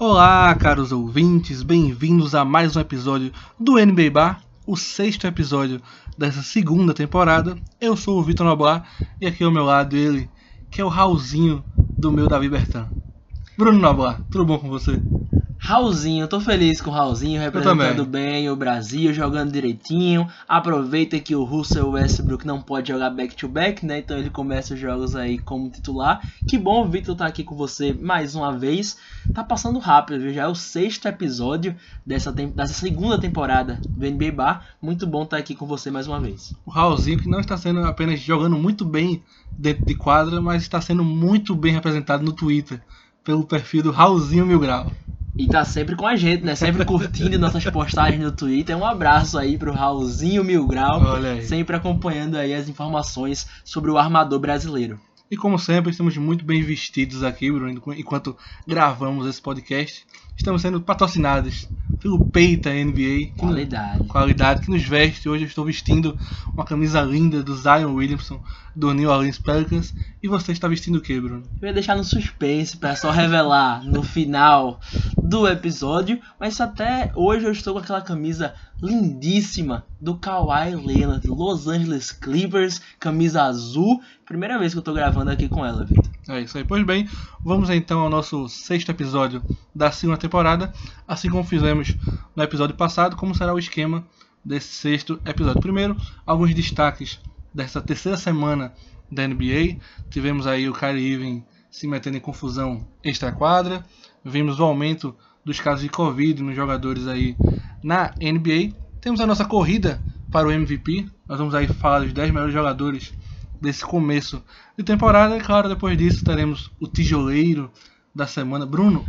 Olá, caros ouvintes, bem-vindos a mais um episódio do NBA Bar, o sexto episódio dessa segunda temporada. Eu sou o Vitor Noblar e aqui ao meu lado ele, que é o Raulzinho do meu Davi Bertan. Bruno Noblar, tudo bom com você? Raulzinho, tô feliz com o Raulzinho representando bem o Brasil, jogando direitinho. Aproveita que o Russell Westbrook não pode jogar back-to-back, né? Então ele começa os jogos aí como titular. Que bom o Victor tá aqui com você mais uma vez. Tá passando rápido, viu? Já é o sexto episódio dessa, dessa segunda temporada do NBA Bar. Muito bom estar tá aqui com você mais uma vez. O Raulzinho que não está sendo apenas jogando muito bem dentro de quadra, mas está sendo muito bem representado no Twitter pelo perfil do Raulzinho Mil Grau. E tá sempre com a gente, né? Sempre curtindo nossas postagens no Twitter. Um abraço aí pro Raulzinho Mil Grau. Sempre acompanhando aí as informações sobre o armador brasileiro. E como sempre, estamos muito bem vestidos aqui, Bruno, enquanto gravamos esse podcast. Estamos sendo patrocinados pelo Peita NBA. Qualidade. Que, qualidade que nos veste. Hoje eu estou vestindo uma camisa linda do Zion Williamson, do New Orleans Pelicans. E você está vestindo o que, Bruno? Eu ia deixar no suspense para só revelar no final do episódio. Mas até hoje eu estou com aquela camisa lindíssima do Kawhi Leonard, Los Angeles Clippers, camisa azul. Primeira vez que eu estou gravando aqui com ela, Vitor. É isso aí. Pois bem, vamos então ao nosso sexto episódio da segunda temporada. Assim como fizemos no episódio passado, como será o esquema desse sexto episódio. Primeiro, alguns destaques dessa terceira semana da NBA. Tivemos aí o Kyrie Irving se metendo em confusão extra-quadra. Vimos o aumento dos casos de Covid nos jogadores aí na NBA. Temos a nossa corrida para o MVP. Nós vamos aí falar dos 10 melhores jogadores desse começo de temporada. E claro, depois disso teremos o tijoleiro da semana. Bruno,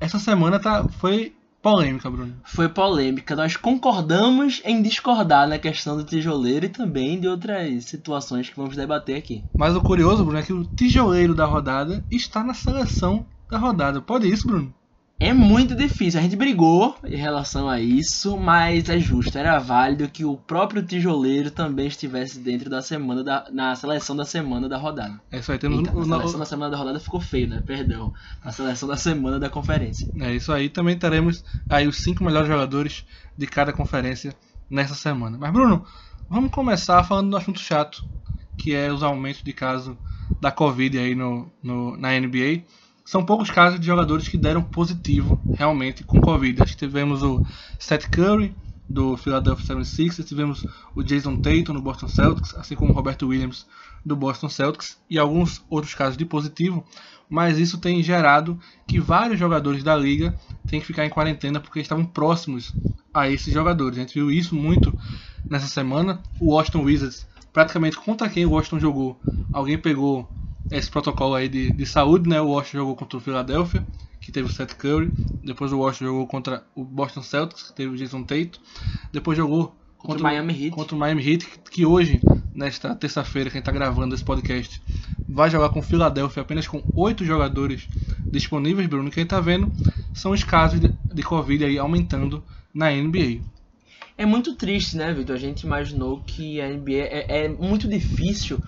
essa semana tá, foi polêmica, Bruno. Foi polêmica. Nós concordamos em discordar na questão do tijoleiro e também de outras situações que vamos debater aqui. Mas o curioso, Bruno, é que o tijoleiro da rodada está na seleção da rodada. Pode isso, Bruno? É muito difícil. A gente brigou em relação a isso, mas é justo. Era válido que o próprio tijoleiro também estivesse dentro da semana da, na seleção da semana da rodada. É isso aí. Temos Eita, a seleção da semana da rodada ficou feio, né? Perdão. A seleção da semana da conferência. É isso aí. Também teremos aí os cinco melhores jogadores de cada conferência nessa semana. Mas Bruno, vamos começar falando do assunto chato, que é os aumentos de caso da Covid aí no, no na NBA são poucos casos de jogadores que deram positivo realmente com Covid. Acho que tivemos o Seth Curry do Philadelphia 76ers, tivemos o Jason Tatum no Boston Celtics, assim como o Roberto Williams do Boston Celtics e alguns outros casos de positivo, mas isso tem gerado que vários jogadores da liga têm que ficar em quarentena porque estavam próximos a esses jogadores. A gente viu isso muito nessa semana. O Washington Wizards, praticamente contra quem o Washington jogou, alguém pegou esse protocolo aí de, de saúde, né? O Washington jogou contra o Philadelphia, que teve o Seth Curry. Depois o Washington jogou contra o Boston Celtics, que teve o Jason Tate. Depois jogou contra, contra o Miami Heat. Contra o Miami Heat, que, que hoje, nesta terça-feira, quem está gravando esse podcast, vai jogar com o Philadelphia apenas com oito jogadores disponíveis, Bruno. Quem está vendo são os casos de, de Covid aí aumentando na NBA. É muito triste, né, Vitor? A gente imaginou que a NBA é, é muito difícil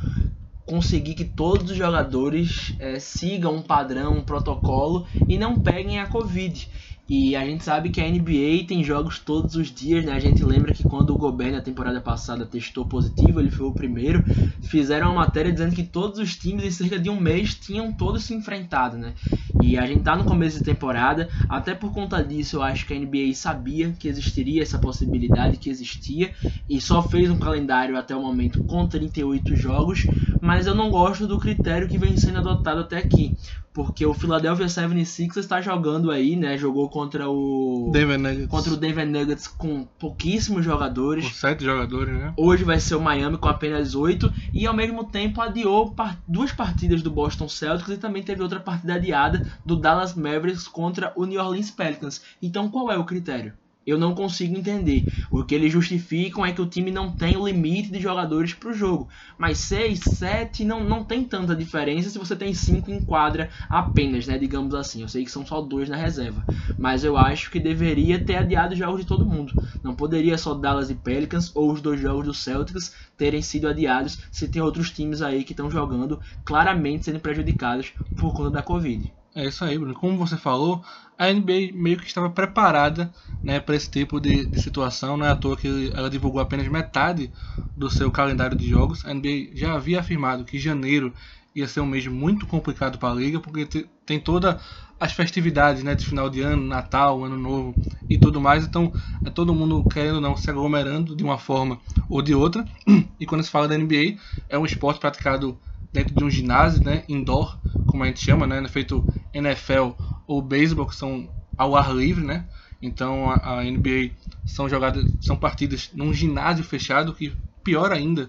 conseguir que todos os jogadores é, sigam um padrão, um protocolo e não peguem a Covid. E a gente sabe que a NBA tem jogos todos os dias, né? A gente lembra que quando o Gobert na temporada passada testou positivo, ele foi o primeiro, fizeram uma matéria dizendo que todos os times em cerca de um mês tinham todos se enfrentado, né? E a gente tá no começo de temporada, até por conta disso eu acho que a NBA sabia que existiria essa possibilidade, que existia, e só fez um calendário até o momento com 38 jogos, mas eu não gosto do critério que vem sendo adotado até aqui porque o Philadelphia 76ers está jogando aí, né? Jogou contra o Denver Nuggets. contra o Denver Nuggets com pouquíssimos jogadores. Com sete jogadores, né? Hoje vai ser o Miami com apenas oito e ao mesmo tempo adiou duas partidas do Boston Celtics e também teve outra partida adiada do Dallas Mavericks contra o New Orleans Pelicans. Então qual é o critério? Eu não consigo entender. O que eles justificam é que o time não tem o limite de jogadores para o jogo. Mas 6, 7 não, não tem tanta diferença se você tem 5 em quadra apenas, né? Digamos assim. Eu sei que são só dois na reserva. Mas eu acho que deveria ter adiado os jogos de todo mundo. Não poderia só Dallas e Pelicans ou os dois jogos do Celtics terem sido adiados se tem outros times aí que estão jogando claramente sendo prejudicados por conta da Covid. É isso aí, Bruno. Como você falou, a NBA meio que estava preparada né, para esse tipo de, de, situação. Não é à toa que ela divulgou apenas metade do seu calendário de jogos. A NBA já havia afirmado que janeiro ia ser um mês muito complicado para a liga, porque tem todas as festividades né, de final de ano, Natal, Ano Novo e tudo mais. Então é todo mundo querendo ou não se aglomerando de uma forma ou de outra. E quando se fala da NBA, é um esporte praticado dentro de um ginásio, né, indoor, como a gente chama, né, feito NFL ou beisebol, que são ao ar livre, né? Então a, a NBA são jogadas, são partidas num ginásio fechado, que piora ainda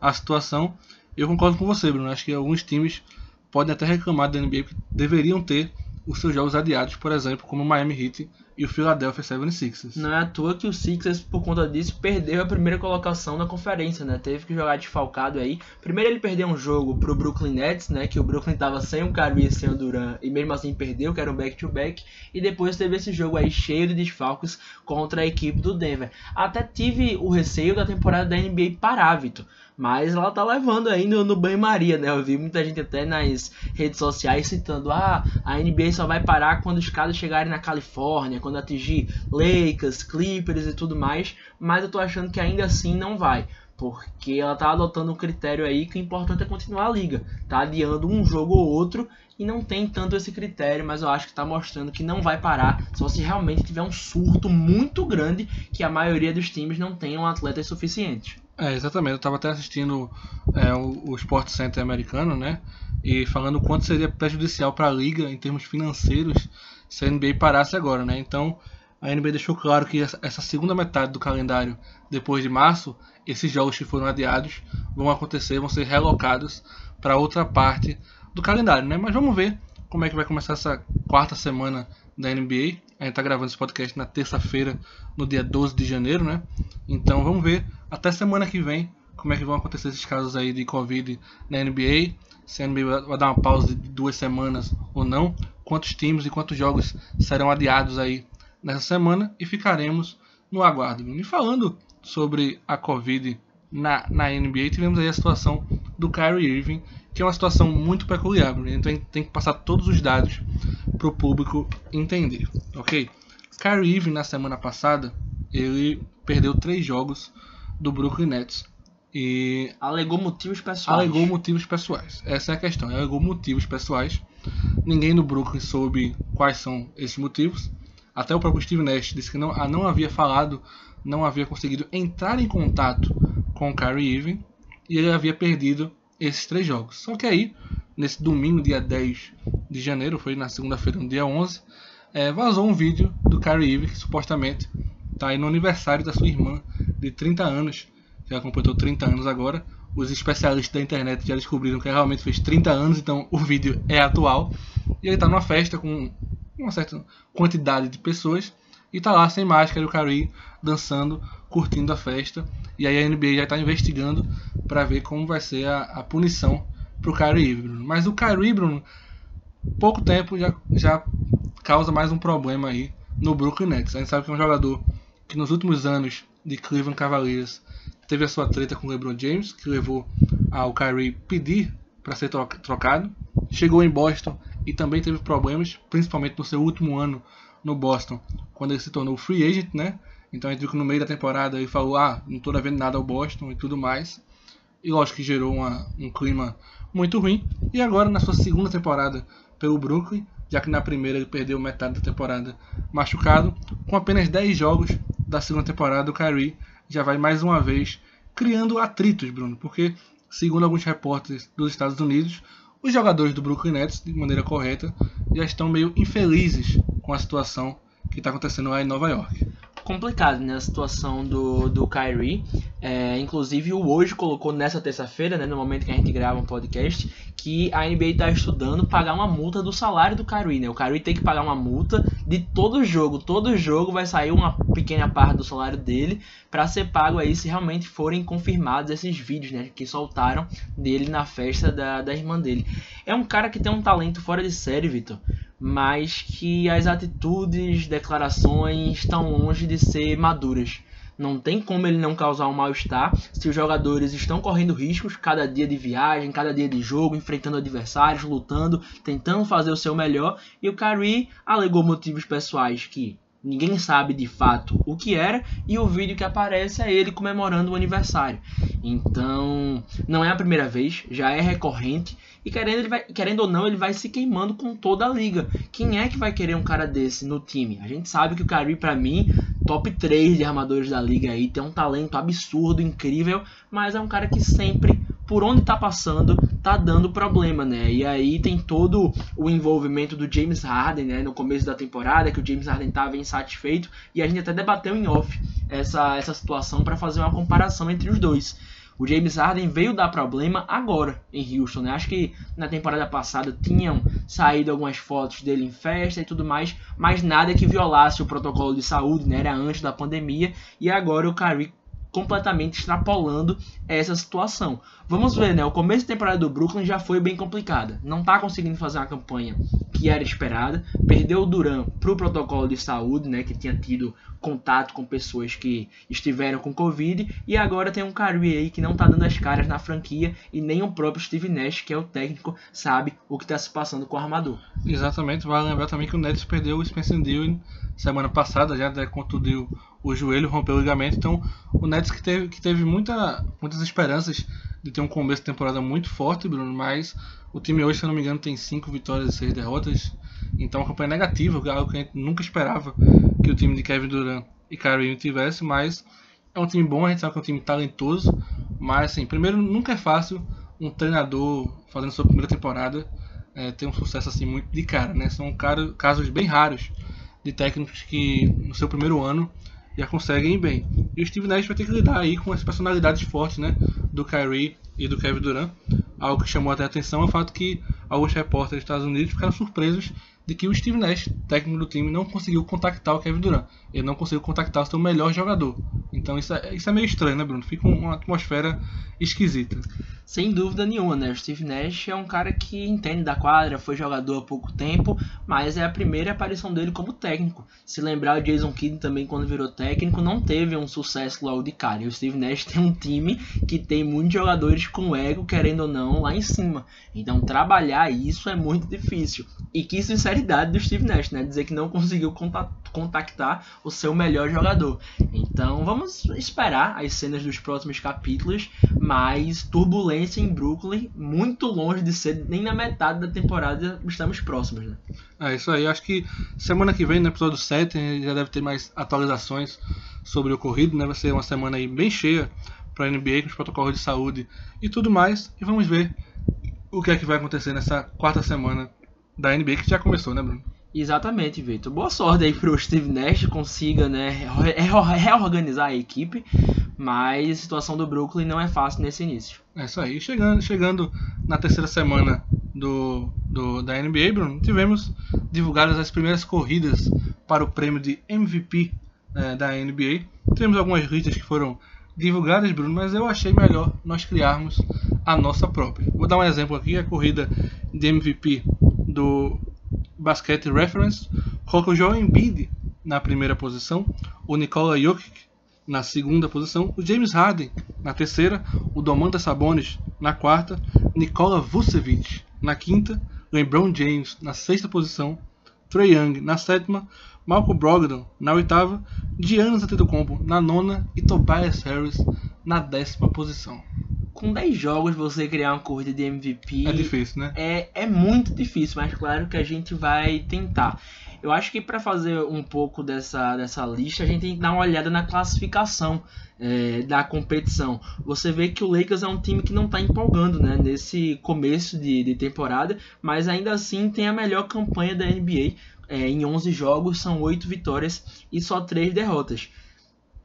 a situação. Eu concordo com você, Bruno. Acho que alguns times podem até reclamar da NBA que deveriam ter os seus jogos adiados, por exemplo, como o Miami Heat e o Philadelphia 76ers. Não é à toa que o Sixers, por conta disso, perdeu a primeira colocação na conferência, né? Teve que jogar desfalcado aí. Primeiro ele perdeu um jogo pro Brooklyn Nets, né? Que o Brooklyn tava sem o Kyrie e sem o Durant, e mesmo assim perdeu, que era um back-to-back. -back, e depois teve esse jogo aí cheio de desfalques contra a equipe do Denver. Até tive o receio da temporada da NBA parar, Vitor. Mas ela tá levando aí no, no banho-maria, né? Eu vi muita gente até nas redes sociais citando: ah, a NBA só vai parar quando os caras chegarem na Califórnia, quando atingir Lakers, Clippers e tudo mais. Mas eu tô achando que ainda assim não vai. Porque ela tá adotando um critério aí que o importante é continuar a liga. Tá adiando um jogo ou outro e não tem tanto esse critério, mas eu acho que está mostrando que não vai parar só se realmente tiver um surto muito grande que a maioria dos times não tenham atletas suficientes. É, exatamente. Eu estava até assistindo é, o, o Sport Center americano, né? E falando quanto seria prejudicial para a liga em termos financeiros se a NBA parasse agora, né? Então, a NBA deixou claro que essa segunda metade do calendário, depois de março, esses jogos que foram adiados vão acontecer, vão ser relocados para outra parte do calendário, né? Mas vamos ver como é que vai começar essa quarta semana da NBA. A gente tá gravando esse podcast na terça-feira, no dia 12 de janeiro, né? Então vamos ver até semana que vem como é que vão acontecer esses casos aí de Covid na NBA. Se a NBA vai dar uma pausa de duas semanas ou não. Quantos times e quantos jogos serão adiados aí nessa semana. E ficaremos no aguardo. E falando sobre a Covid na, na NBA, tivemos aí a situação do Kyrie Irving, que é uma situação muito peculiar. Então tem que passar todos os dados para o público entender, ok? Kyrie Irving na semana passada ele perdeu três jogos do Brooklyn Nets e alegou motivos pessoais. Alegou motivos pessoais. Essa é a questão. Alegou motivos pessoais. Ninguém no Brooklyn soube quais são esses motivos. Até o próprio Steve Nash disse que não, não havia falado, não havia conseguido entrar em contato com o Kyrie Irving e ele havia perdido esses três jogos. Só que aí, nesse domingo, dia 10 de janeiro, foi na segunda-feira, no dia 11, é, vazou um vídeo do Kyrie Irving que supostamente está aí no aniversário da sua irmã de 30 anos, ela completou 30 anos agora. Os especialistas da internet já descobriram que realmente fez 30 anos, então o vídeo é atual. E ele está numa festa com uma certa quantidade de pessoas e está lá sem máscara, o Kyrie dançando, curtindo a festa. E aí a NBA já está investigando para ver como vai ser a, a punição para o Kyrie Bruno. Mas o Kyrie, Bruno, pouco tempo já, já causa mais um problema aí no Brooklyn Nets. A gente sabe que é um jogador que nos últimos anos de Cleveland Cavaliers teve a sua treta com o LeBron James, que levou ao Kyrie pedir para ser trocado. Chegou em Boston e também teve problemas, principalmente no seu último ano no Boston, quando ele se tornou free agent, né? Então gente viu que no meio da temporada ele falou: Ah, não estou devendo nada ao Boston e tudo mais. E lógico que gerou uma, um clima muito ruim. E agora, na sua segunda temporada pelo Brooklyn, já que na primeira ele perdeu metade da temporada machucado, com apenas 10 jogos da segunda temporada, o Kyrie já vai mais uma vez criando atritos, Bruno, porque, segundo alguns repórteres dos Estados Unidos, os jogadores do Brooklyn Nets, de maneira correta, já estão meio infelizes com a situação que está acontecendo lá em Nova York complicado né, a situação do, do Kyrie. É, inclusive, o Hoje colocou nessa terça-feira, né, no momento que a gente grava um podcast, que a NBA está estudando pagar uma multa do salário do Kyrie. Né? O Kyrie tem que pagar uma multa de todo jogo. Todo jogo vai sair uma pequena parte do salário dele para ser pago aí se realmente forem confirmados esses vídeos né, que soltaram dele na festa da, da irmã dele. É um cara que tem um talento fora de série, Vitor mas que as atitudes, declarações estão longe de ser maduras. Não tem como ele não causar um mal-estar se os jogadores estão correndo riscos cada dia de viagem, cada dia de jogo, enfrentando adversários, lutando, tentando fazer o seu melhor. E o Kyrie alegou motivos pessoais que Ninguém sabe de fato o que era e o vídeo que aparece é ele comemorando o aniversário. Então, não é a primeira vez, já é recorrente e querendo, vai, querendo ou não, ele vai se queimando com toda a liga. Quem é que vai querer um cara desse no time? A gente sabe que o Kyrie, para mim, top 3 de armadores da liga aí, tem um talento absurdo, incrível, mas é um cara que sempre por onde tá passando, tá dando problema, né? E aí tem todo o envolvimento do James Harden, né? No começo da temporada, que o James Harden tava insatisfeito, e a gente até debateu em off essa, essa situação para fazer uma comparação entre os dois. O James Harden veio dar problema agora em Houston, né? Acho que na temporada passada tinham saído algumas fotos dele em festa e tudo mais, mas nada que violasse o protocolo de saúde, né? Era antes da pandemia e agora o Kyrie completamente extrapolando essa situação. Vamos ver, né? O começo da temporada do Brooklyn já foi bem complicada. Não está conseguindo fazer uma campanha que era esperada. Perdeu o Duran para o protocolo de saúde, né? Que tinha tido contato com pessoas que estiveram com Covid. E agora tem um Kyrie aí que não está dando as caras na franquia. E nem o próprio Steve Nash, que é o técnico, sabe o que está se passando com o armador. Exatamente. Vale lembrar também que o Nets perdeu o Spencer Dillon semana passada, já né, contundiu o joelho, rompeu o ligamento. Então, o Nets que teve, que teve muita, muitas esperanças de ter um começo de temporada muito forte, Bruno, mas o time hoje, se eu não me engano, tem 5 vitórias e 6 derrotas. Então, uma campanha negativa, algo que a gente nunca esperava que o time de Kevin Durant e Kyrie tivesse, mas é um time bom, a gente sabe que é um time talentoso, mas assim, primeiro, nunca é fácil um treinador fazendo sua primeira temporada é, ter um sucesso assim muito de cara, né? São casos bem raros de técnicos que no seu primeiro ano já conseguem ir bem. E o Steve Nash vai ter que lidar aí com as personalidades fortes, né, do Kyrie e do Kevin Durant. Algo que chamou até a atenção é o fato que alguns repórteres dos Estados Unidos ficaram surpresos de que o Steve Nash, técnico do time, não conseguiu contactar o Kevin Durant. Ele não conseguiu contactar o seu melhor jogador. Então isso é, isso é meio estranho, né, Bruno? Fica uma atmosfera esquisita. Sem dúvida nenhuma, né? O Steve Nash é um cara que entende da quadra, foi jogador há pouco tempo, mas é a primeira aparição dele como técnico. Se lembrar, o Jason Kidd também, quando virou técnico, não teve um sucesso logo de cara. E o Steve Nash tem um time que tem muitos jogadores com ego, querendo ou não, lá em cima. Então, trabalhar isso é muito difícil. E que sinceridade do Steve Nash, né? Dizer que não conseguiu contactar o seu melhor jogador. Então, vamos esperar as cenas dos próximos capítulos, mas turbulência em Brooklyn, muito longe de ser nem na metade da temporada estamos próximos, né? É isso aí, acho que semana que vem, no episódio 7, já deve ter mais atualizações sobre o ocorrido, né? Vai ser uma semana aí bem cheia para a NBA com os protocolos de saúde e tudo mais. E vamos ver o que é que vai acontecer nessa quarta semana da NBA que já começou, né, Bruno? Exatamente, Vitor. Boa sorte aí pro Steve Nash consiga, né, reorganizar a equipe, mas a situação do Brooklyn não é fácil nesse início. É isso aí. Chegando, chegando na terceira semana do, do, da NBA, Bruno, tivemos divulgadas as primeiras corridas para o prêmio de MVP é, da NBA. Tivemos algumas listas que foram divulgadas, Bruno, mas eu achei melhor nós criarmos a nossa própria. Vou dar um exemplo aqui, a corrida de MVP do Basket Reference coloca o Joel Embiid na primeira posição, o Nikola Jokic na segunda posição, o James Harden na terceira, o Domantas Sabonis na quarta, Nikola Vucevic na quinta, LeBron James na sexta posição, Trey Young na sétima, Malcolm Brogdon na oitava, Giannis Antetokounmpo na nona e Tobias Harris na décima posição com 10 jogos você criar uma corrida de MVP. É difícil, né? É, é muito difícil, mas claro que a gente vai tentar. Eu acho que para fazer um pouco dessa, dessa lista, a gente tem que dar uma olhada na classificação é, da competição. Você vê que o Lakers é um time que não está empolgando né, nesse começo de, de temporada, mas ainda assim tem a melhor campanha da NBA. É, em 11 jogos, são 8 vitórias e só 3 derrotas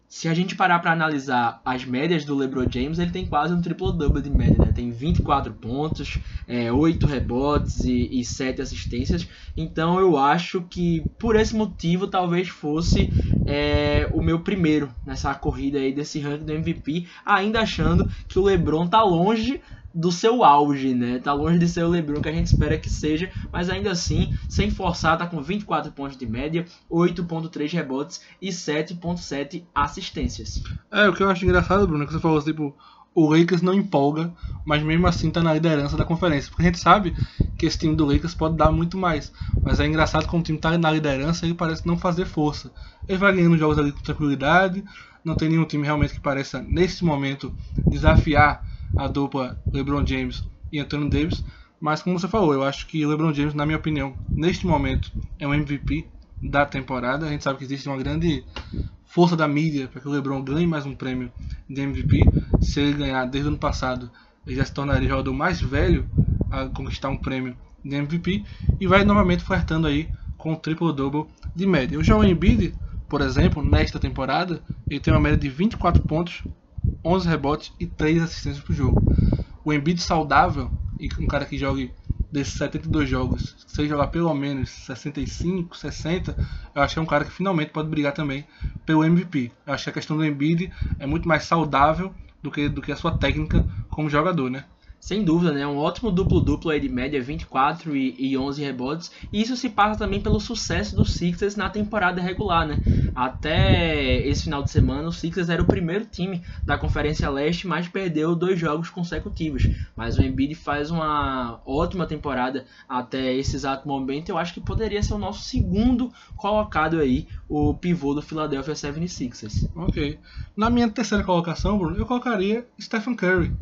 se a gente parar para analisar as médias do LeBron James, ele tem quase um triple-double de média, né? Tem 24 pontos, é, 8 rebotes e, e 7 assistências. Então eu acho que por esse motivo talvez fosse é, o meu primeiro nessa corrida aí desse ranking do MVP, ainda achando que o LeBron tá longe do seu auge, né? Tá longe de ser o LeBron que a gente espera que seja, mas ainda assim, sem forçar, tá com 24 pontos de média, 8.3 rebotes e 7.7 assistências. É, o que eu acho engraçado, Bruno, é que você falou, tipo, o Lakers não empolga, mas mesmo assim tá na liderança da conferência. Porque a gente sabe que esse time do Lakers pode dar muito mais. Mas é engraçado quando o time tá na liderança ele parece não fazer força. Ele vai ganhando jogos ali com tranquilidade. Não tem nenhum time realmente que pareça, nesse momento, desafiar a dupla LeBron James e Anthony Davis. Mas como você falou, eu acho que LeBron James, na minha opinião, neste momento é um MVP da temporada. A gente sabe que existe uma grande força da mídia para que o LeBron ganhe mais um prêmio de MVP. Se ele ganhar desde o ano passado, ele já se tornaria o jogador mais velho a conquistar um prêmio de MVP e vai novamente flertando aí com o triple-double de média. O Joel Embiid, por exemplo, nesta temporada, ele tem uma média de 24 pontos, 11 rebotes e 3 assistências por jogo. O Embiid saudável e um cara que jogue desses 72 jogos, se jogar pelo menos 65, 60, eu acho que é um cara que finalmente pode brigar também pelo MVP. Eu acho que a questão do Embiid é muito mais saudável do que, do que a sua técnica como jogador, né? Sem dúvida, né? Um ótimo duplo-duplo aí de média, 24 e, e 11 rebotes. E isso se passa também pelo sucesso dos Sixers na temporada regular, né? Até esse final de semana, o Sixers era o primeiro time da Conferência Leste, mas perdeu dois jogos consecutivos. Mas o Embiid faz uma ótima temporada até esse exato momento. Eu acho que poderia ser o nosso segundo colocado aí, o pivô do Philadelphia 76ers. Ok. Na minha terceira colocação, Bruno, eu colocaria Stephen Curry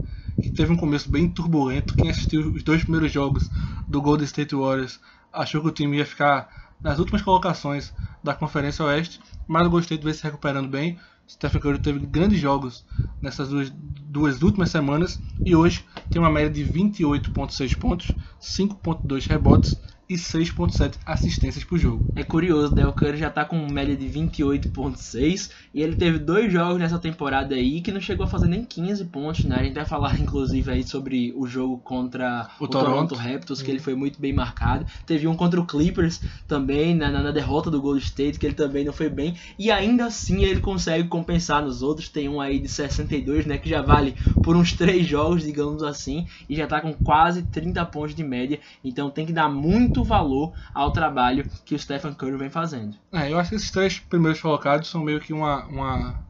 que teve um começo bem turbulento. Quem assistiu os dois primeiros jogos do Golden State Warriors achou que o time ia ficar nas últimas colocações da Conferência Oeste, mas eu gostei de ver se recuperando bem. Stephen Curry teve grandes jogos nessas duas, duas últimas semanas e hoje tem uma média de 28,6 pontos, 5,2 rebotes e 6.7 assistências por jogo. É curioso, né? O Curry já tá com média de 28.6 e ele teve dois jogos nessa temporada aí que não chegou a fazer nem 15 pontos, né? A gente vai falar inclusive aí sobre o jogo contra o, o Toronto. Toronto. Raptors, que ele foi muito bem marcado. Teve um contra o Clippers também, na, na derrota do Golden State, que ele também não foi bem. E ainda assim ele consegue compensar nos outros. Tem um aí de 62, né? Que já vale por uns três jogos, digamos assim, e já tá com quase 30 pontos de média. Então tem que dar muito valor ao trabalho que o Stephen Curry vem fazendo. É, eu acho que esses três primeiros colocados são meio que uma, uma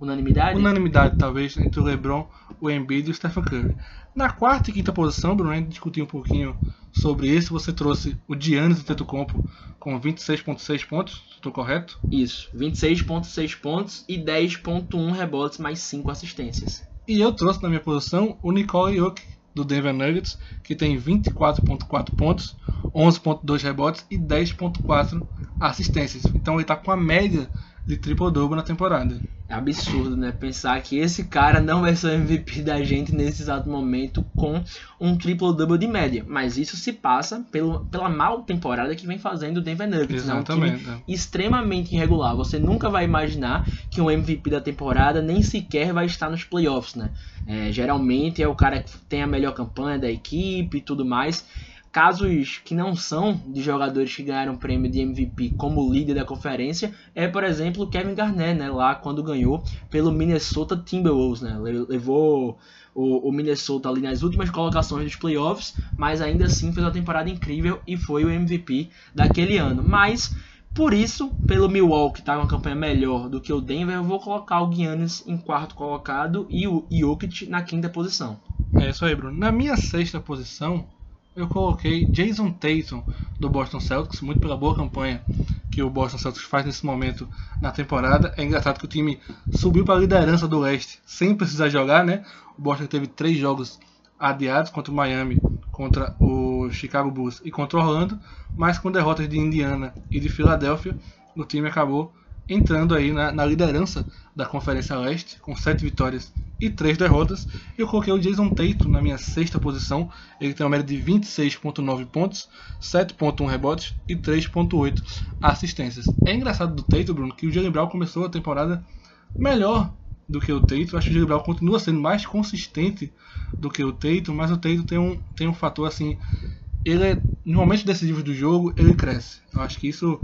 unanimidade, unanimidade talvez entre o LeBron, o Embiid e o Stephen Curry. Na quarta e quinta posição, Bruno, a gente discutiu um pouquinho sobre isso. Você trouxe o Giannis Antetokounmpo com 26.6 pontos, estou correto? Isso, 26.6 pontos e 10.1 rebotes mais 5 assistências. E eu trouxe na minha posição o Nikola Jokic do Denver Nuggets, que tem 24.4 pontos, 11.2 rebotes e 10.4 assistências. Então ele está com a média de triple-double na temporada. É absurdo, né? Pensar que esse cara não vai ser o MVP da gente nesse exato momento com um triple-double de média. Mas isso se passa pelo, pela mal temporada que vem fazendo o Denver Nuggets. Exatamente. Né? Um time extremamente irregular. Você nunca vai imaginar que um MVP da temporada nem sequer vai estar nos playoffs, né? É, geralmente é o cara que tem a melhor campanha da equipe e tudo mais. Casos que não são de jogadores que ganharam prêmio de MVP como líder da conferência é, por exemplo, Kevin Garnett, né, lá quando ganhou pelo Minnesota Timberwolves, né, levou o, o, Minnesota ali nas últimas colocações dos playoffs, mas ainda assim fez uma temporada incrível e foi o MVP daquele ano. Mas por isso, pelo Milwaukee tá uma campanha melhor do que o Denver, eu vou colocar o Giannis em quarto colocado e o Jokic na quinta posição. É isso aí, Bruno. Na minha sexta posição, eu coloquei Jason Tatum do Boston Celtics, muito pela boa campanha que o Boston Celtics faz nesse momento na temporada. É engraçado que o time subiu para a liderança do leste sem precisar jogar, né? O Boston teve três jogos adiados contra o Miami, contra o Chicago Bulls e contra o Orlando, mas com derrotas de Indiana e de Filadélfia, o time acabou entrando aí na, na liderança da Conferência Leste com sete vitórias e três derrotas. Eu coloquei o Jason Tatum na minha sexta posição. Ele tem uma média de 26.9 pontos, 7.1 rebotes e 3.8 assistências. É engraçado do Tatum, Bruno, que o Jalen Brown começou a temporada melhor do que o Tatum. Acho que o Jalen Brown continua sendo mais consistente do que o Tatum, mas o Tatum tem um, tem um fator assim, ele é, no momento decisivo do jogo, ele cresce. Eu acho que isso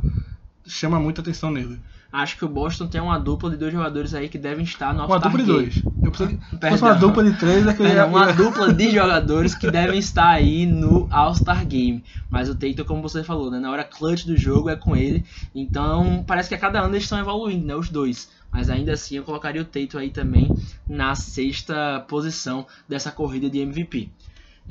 chama muita atenção nele. Acho que o Boston tem uma dupla de dois jogadores aí que devem estar no Uma All-Star dupla de Game. dois. Eu preciso. Se uma dupla de três, é que eu ia... Uma dupla de jogadores que devem estar aí no All-Star Game. Mas o Tatum, como você falou, né, na hora clutch do jogo é com ele. Então, parece que a cada ano eles estão evoluindo, né, os dois. Mas ainda assim, eu colocaria o Tatum aí também na sexta posição dessa corrida de MVP.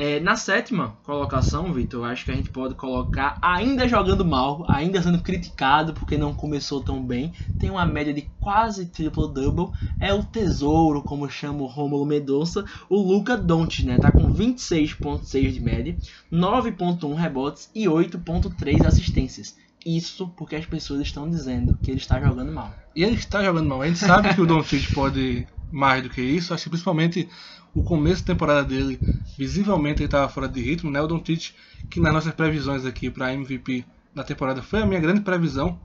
É, na sétima colocação, Vitor, acho que a gente pode colocar, ainda jogando mal, ainda sendo criticado porque não começou tão bem, tem uma média de quase triple-double, é o tesouro, como chama o Romulo Mendonça, o Luca Doncic, né? Tá com 26.6 de média, 9.1 rebotes e 8.3 assistências. Isso porque as pessoas estão dizendo que ele está jogando mal. E ele está jogando mal. A gente sabe que o Doncic pode mais do que isso. Acho que principalmente o começo da temporada dele, visivelmente ele estava fora de ritmo, né? O Doncic, que nas nossas previsões aqui para MVP da temporada foi a minha grande previsão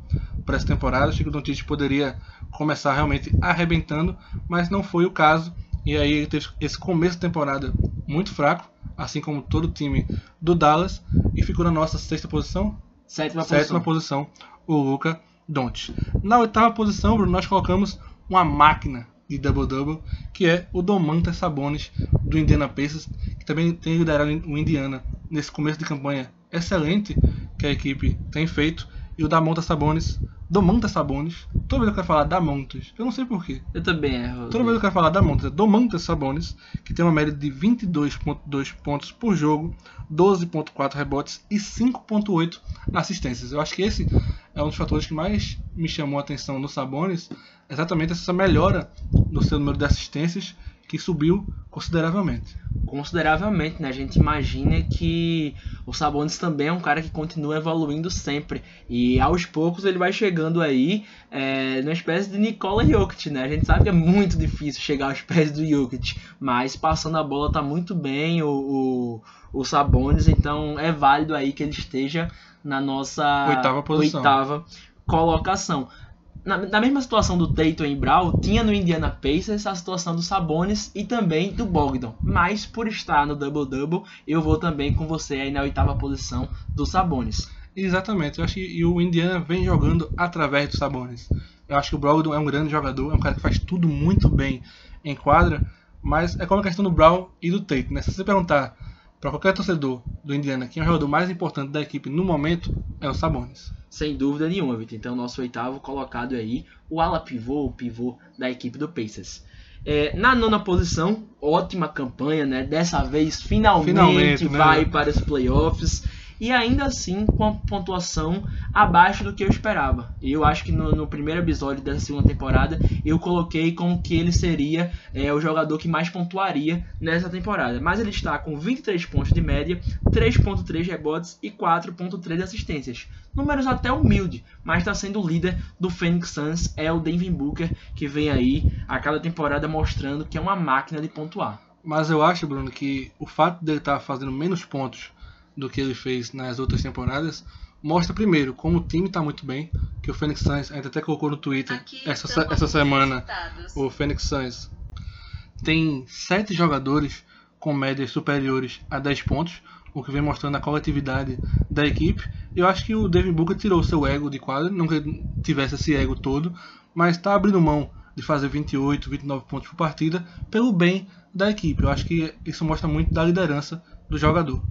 para essa temporada. Achei que o Doncic poderia começar realmente arrebentando, mas não foi o caso. E aí ele teve esse começo de temporada muito fraco, assim como todo o time do Dallas, e ficou na nossa sexta posição, Sétima, sétima posição. posição, o Luca Doncic. Na oitava posição, Bruno, nós colocamos uma máquina de double-double, que é o Domantas Sabonis do Indiana Pacers, que também tem liderado o Indiana nesse começo de campanha excelente que a equipe tem feito. E o Damontas Sabonis, Domantas Sabonis, toda vez eu quero falar Damontas, eu não sei porquê. Eu também erro. Toda vez eu quero falar Damontas, é Domantas Sabonis, que tem uma média de 22.2 pontos por jogo, 12.4 rebotes e 5.8 assistências. Eu acho que esse é um dos fatores que mais me chamou a atenção no Sabonis, exatamente essa melhora no seu número de assistências, que subiu consideravelmente. consideravelmente, né? A gente imagina que o Sabonis também é um cara que continua evoluindo sempre. E aos poucos ele vai chegando aí é, numa espécie de Nikola Jokic, né? A gente sabe que é muito difícil chegar aos pés do Jokic, mas passando a bola tá muito bem o, o, o Sabonis, então é válido aí que ele esteja na nossa Oitava posição. oitava colocação. Na, na mesma situação do Tatum e Brown, tinha no Indiana Pacers a situação do Sabonis e também do Bogdan. Mas por estar no double-double, eu vou também com você aí na oitava posição do Sabonis. Exatamente, eu acho que o Indiana vem jogando através dos Sabonis. Eu acho que o Brogdon é um grande jogador, é um cara que faz tudo muito bem em quadra, mas é como a questão do Brown e do Tate, né? Se você perguntar para qualquer torcedor do Indiana quem é o jogador mais importante da equipe no momento, é o Sabonis. Sem dúvida nenhuma, Vitor. Então, nosso oitavo colocado aí, o ala pivô, o pivô da equipe do Pacers. É, na nona posição, ótima campanha, né? Dessa vez, finalmente, Finalmente, né? vai para os playoffs. E ainda assim, com a pontuação abaixo do que eu esperava. Eu acho que no, no primeiro episódio dessa segunda temporada, eu coloquei como que ele seria é, o jogador que mais pontuaria nessa temporada. Mas ele está com 23 pontos de média, 3.3 rebotes e 4.3 assistências. Números até humilde, mas está sendo o líder do Phoenix Suns, é o Devin Booker, que vem aí a cada temporada mostrando que é uma máquina de pontuar. Mas eu acho, Bruno, que o fato dele estar fazendo menos pontos do que ele fez nas outras temporadas mostra primeiro como o time está muito bem, que o Phoenix Suns a gente até colocou no Twitter Aqui essa, essa semana resultados. o Phoenix Suns tem sete jogadores com médias superiores a 10 pontos, o que vem mostrando a coletividade da equipe. Eu acho que o Devin Booker tirou seu ego de quadra, não que tivesse esse ego todo, mas está abrindo mão de fazer 28, 29 pontos por partida pelo bem da equipe. Eu acho que isso mostra muito da liderança do jogador.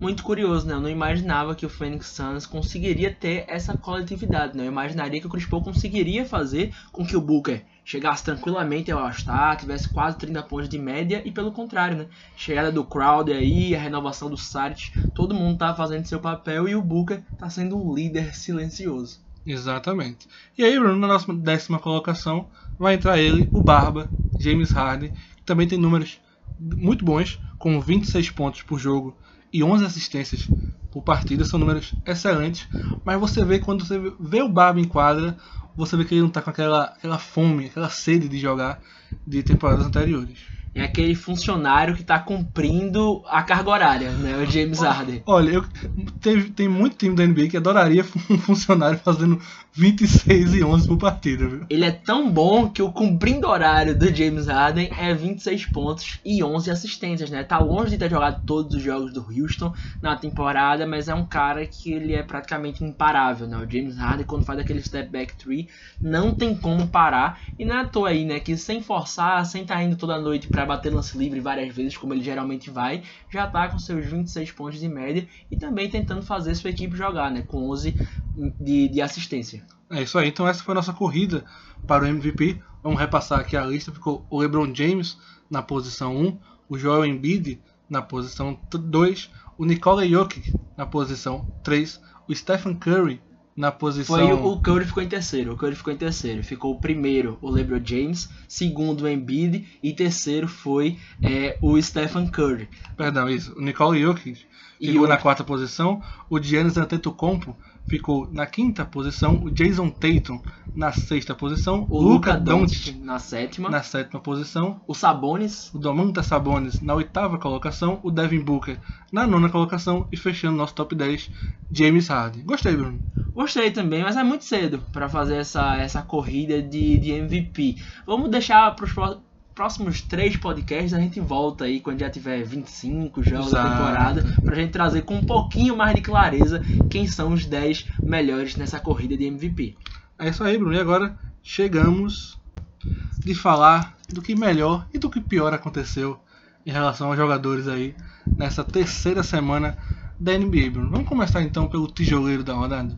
Muito curioso, né? Eu não imaginava que o Phoenix Suns conseguiria ter essa coletividade, né? Eu imaginaria que o Chris Paul conseguiria fazer com que o Booker chegasse tranquilamente ao All-Star, tivesse quase 30 pontos de média e pelo contrário, né? Chegada do Crowder aí, a renovação do Saric, todo mundo tá fazendo seu papel e o Booker tá sendo um líder silencioso. Exatamente. E aí, Bruno, na nossa décima colocação, vai entrar ele, o Barba, James Harden, que também tem números muito bons, com 26 pontos por jogo e 11 assistências por partida, são números excelentes, mas você vê quando você vê o Barba em quadra, você vê que ele não tá com aquela, aquela fome, aquela sede de jogar de temporadas anteriores. É aquele funcionário que está cumprindo a carga horária, né? O James Harden. Olha, eu, teve, tem muito time da NBA que adoraria um funcionário fazendo 26 e 11 por partida, viu? Ele é tão bom que o cumprindo horário do James Harden é 26 pontos e 11 assistências, né? Tá longe de ter jogado todos os jogos do Houston na temporada, mas é um cara que ele é praticamente imparável, né? O James Harden, quando faz aquele step back three, não tem como parar. E não é à toa aí, né? Que sem forçar, sem estar tá indo toda noite para bater lance livre várias vezes, como ele geralmente vai, já tá com seus 26 pontos de média e também tentando fazer sua equipe jogar, né? Com 11 de, de assistência. É isso aí, então essa foi a nossa corrida para o MVP. Vamos repassar aqui a lista. Ficou o LeBron James na posição 1, o Joel Embiid na posição 2, o Nikola Jokic na posição 3, o Stephen Curry na posição. Foi o Curry ficou em terceiro. O Curry ficou em terceiro. Ficou o primeiro o LeBron James, segundo o Embiid e terceiro foi é, o Stephen Curry. Perdão, isso. O Nicole Jokic ficou na quarta posição. O Giannis Antetokounmpo ficou na quinta posição, o Jason Tatum na sexta posição, o Luca Doncic na sétima, na sétima posição, o Sabonis, o Domantas Sabonis na oitava colocação, o Devin Booker na nona colocação e fechando nosso top 10, James Harden. Gostei, Bruno. Gostei também, mas é muito cedo para fazer essa, essa corrida de, de MVP. Vamos deixar para os próximos três podcasts a gente volta aí quando já tiver 25 jogos Exato. da temporada pra gente trazer com um pouquinho mais de clareza quem são os 10 melhores nessa corrida de MVP. É isso aí, Bruno. E agora chegamos de falar do que melhor e do que pior aconteceu em relação aos jogadores aí nessa terceira semana da NBA, Bruno. Vamos começar então pelo tijoleiro da rodada?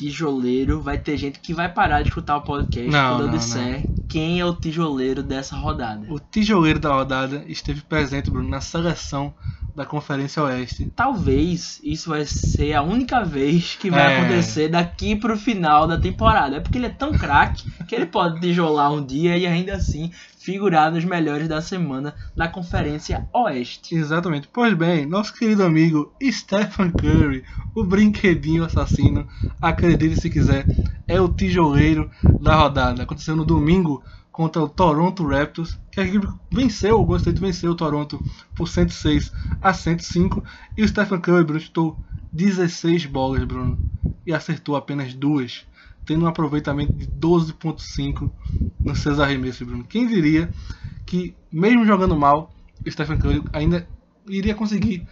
Tijoleiro, vai ter gente que vai parar de escutar o podcast não, quando eu não, disser não quem é o tijoleiro dessa rodada. O tijoleiro da rodada esteve presente, Bruno, na seleção da Conferência Oeste. Talvez isso vai ser a única vez que vai é. acontecer daqui pro final da temporada. É porque ele é tão craque que ele pode tijolar um dia e ainda assim figurar nos melhores da semana da Conferência Oeste. Exatamente. Pois bem, nosso querido amigo Stephen Curry, o brinquedinho assassino, acredite se quiser, é o tijoleiro da rodada. Aconteceu no domingo contra o Toronto Raptors, que a equipe venceu, o Golden State venceu o Toronto por 106 a 105 e o Stephen Curry Bruno, chutou 16 bolas, Bruno, e acertou apenas duas tendo um aproveitamento de 12.5 nos seus arremessos, Bruno. Quem diria que, mesmo jogando mal, Stephen Curry ainda iria conseguir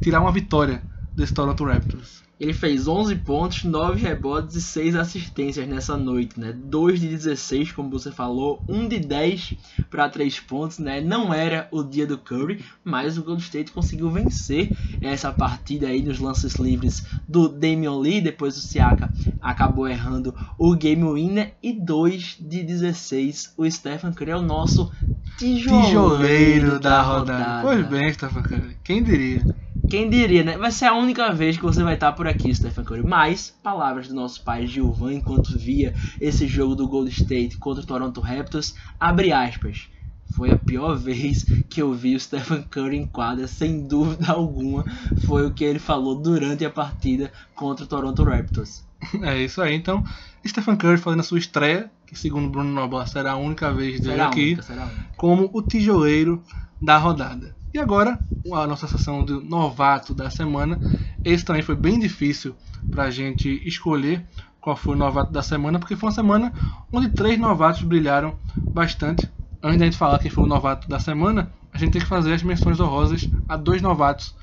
tirar uma vitória desse Toronto Raptors? Ele fez 11 pontos, 9 rebotes e 6 assistências nessa noite, né? 2 de 16, como você falou, 1 de 10 para 3 pontos, né? Não era o dia do Curry, mas o Golden State conseguiu vencer essa partida aí nos lances livres do Damian Lee, depois o Siaka acabou errando o game winner e 2 de 16 o Stephen Curry é o nosso tijoleiro, tijoleiro da, da rodada. rodada. Pois bem, Stephen Curry, quem diria? Quem diria, né? Vai ser a única vez que você vai estar por aqui, Stephen Curry. Mas, palavras do nosso pai Gilvan, enquanto via esse jogo do Gold State contra o Toronto Raptors, abre aspas. Foi a pior vez que eu vi o Stephen Curry em quadra, sem dúvida alguma. Foi o que ele falou durante a partida contra o Toronto Raptors. É isso aí, então. Stephen Curry fazendo a sua estreia, que segundo Bruno Noblar será a única vez dele será aqui, única, como o tijoleiro da rodada. E agora, a nossa sessão do novato da semana. Esse também foi bem difícil para a gente escolher qual foi o novato da semana, porque foi uma semana onde três novatos brilharam bastante. Antes da gente falar quem foi o novato da semana, a gente tem que fazer as menções honrosas a dois novatos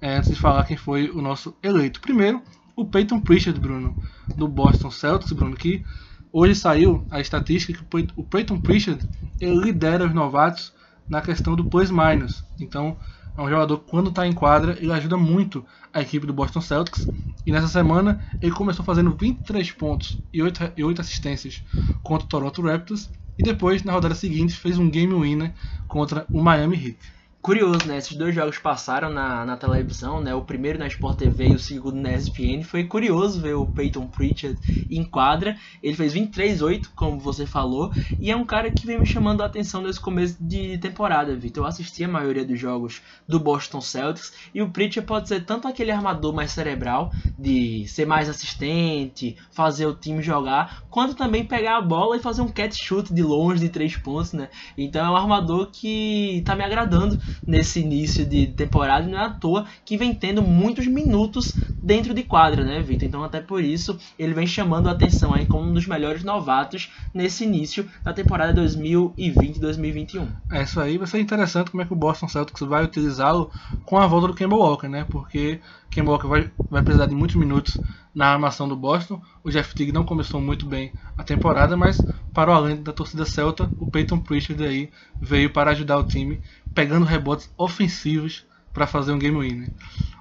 é, antes de falar quem foi o nosso eleito. Primeiro, o Peyton Pritchard, Bruno, do Boston Celtics, Bruno, que hoje saiu a estatística que o Peyton Pritchard ele lidera os novatos na questão do plus minus. Então, é um jogador que quando está em quadra, ele ajuda muito a equipe do Boston Celtics. E nessa semana ele começou fazendo 23 pontos e 8, e 8 assistências contra o Toronto Raptors. E depois, na rodada seguinte, fez um game winner contra o Miami Heat. Curioso, né? Esses dois jogos passaram na, na televisão, né? O primeiro na Sport TV e o segundo na ESPN. Foi curioso ver o Peyton Pritchard em quadra. Ele fez 23-8, como você falou. E é um cara que vem me chamando a atenção nesse começo de temporada, Vitor. Eu assisti a maioria dos jogos do Boston Celtics. E o Pritchard pode ser tanto aquele armador mais cerebral, de ser mais assistente, fazer o time jogar, quanto também pegar a bola e fazer um catch shoot de longe, de três pontos, né? Então é um armador que tá me agradando nesse início de temporada não é à toa que vem tendo muitos minutos dentro de quadra, né, Vitor? Então até por isso ele vem chamando a atenção aí como um dos melhores novatos nesse início da temporada 2020-2021. É isso aí, vai ser interessante como é que o Boston Celtics vai utilizá-lo com a volta do Kemba Walker, né? Porque Kemba Walker vai, vai precisar de muitos minutos na armação do Boston. O Jeff Teague não começou muito bem a temporada, mas para o além da torcida celta, o Peyton Pritchard aí veio para ajudar o time pegando rebotes ofensivos para fazer um game winner.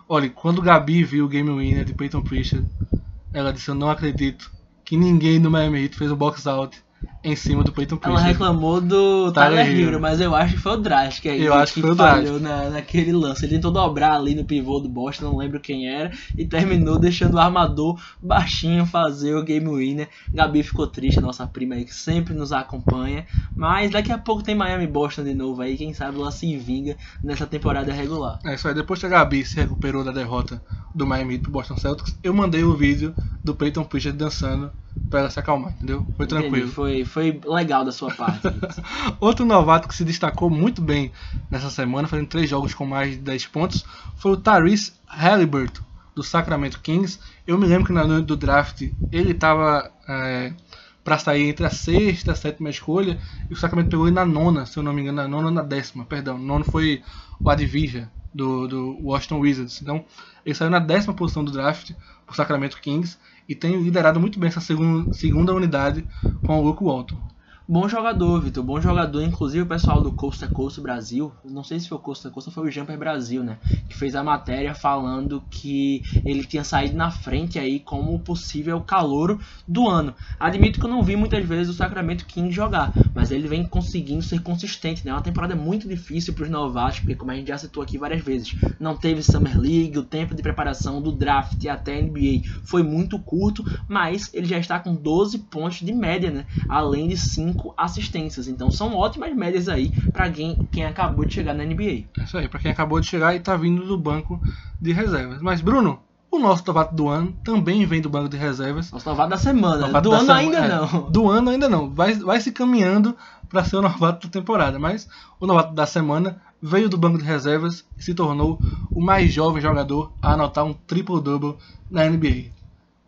Olha, quando Gabi viu o game winner de Peyton Pritchard, ela disse: Eu não acredito que ninguém no Miami Heat fez o box out em cima do Peyton Ela reclamou do Tyler Tyler Hero, mas eu acho que foi o Dragic aí Eu que, acho que foi o falhou na, naquele lance. Ele tentou dobrar ali no pivô do Boston, não lembro quem era, e terminou deixando o armador baixinho fazer o game winner. Gabi ficou triste, nossa prima aí que sempre nos acompanha, mas daqui a pouco tem Miami Boston de novo aí, quem sabe ela se vinga nessa temporada regular. É isso aí, depois que a Gabi se recuperou da derrota do Miami pro Boston Celtics, eu mandei o vídeo do Peyton Pritchard dançando pra ela se acalmar, entendeu? Foi tranquilo. Entendi, Foi, foi legal da sua parte. Outro novato que se destacou muito bem nessa semana, fazendo três jogos com mais de 10 pontos, foi o Tyrese Halliburton, do Sacramento Kings. Eu me lembro que na noite do draft ele estava é, para sair entre a sexta e a sétima escolha, e o Sacramento pegou ele na nona, se eu não me engano, na nona na décima, perdão. Nono foi o Advija do, do Washington Wizards. Então, ele saiu na décima posição do draft por Sacramento Kings e tem liderado muito bem essa segunda, segunda unidade com o Luke Walton. Bom jogador, Vitor. Bom jogador. Inclusive o pessoal do Costa Coast Brasil, não sei se foi o Costa Coast ou foi o Jumper Brasil, né? Que fez a matéria falando que ele tinha saído na frente aí como possível calouro do ano. Admito que eu não vi muitas vezes o Sacramento King jogar, mas ele vem conseguindo ser consistente, né? É uma temporada muito difícil para os novatos, porque como a gente já citou aqui várias vezes, não teve Summer League, o tempo de preparação do draft até NBA foi muito curto, mas ele já está com 12 pontos de média, né? Além de 5 assistências. Então são ótimas médias aí para quem, quem acabou de chegar na NBA. É isso aí, para quem acabou de chegar e tá vindo do banco de reservas. Mas Bruno, o nosso novato do ano também vem do banco de reservas. Nosso novato da semana. Novato do da ano sema- ainda é, não. Do ano ainda não. Vai, vai se caminhando para ser o novato da temporada. Mas o novato da semana veio do banco de reservas e se tornou o mais jovem jogador a anotar um triple-double na NBA.